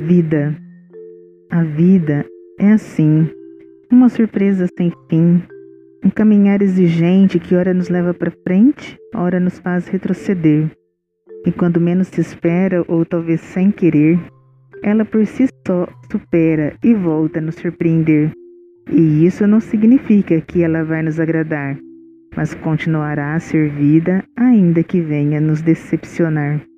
vida. A vida é assim, uma surpresa sem fim, um caminhar exigente que ora nos leva para frente, ora nos faz retroceder. E quando menos se espera, ou talvez sem querer, ela por si só supera e volta a nos surpreender. E isso não significa que ela vai nos agradar, mas continuará a ser vida, ainda que venha nos decepcionar.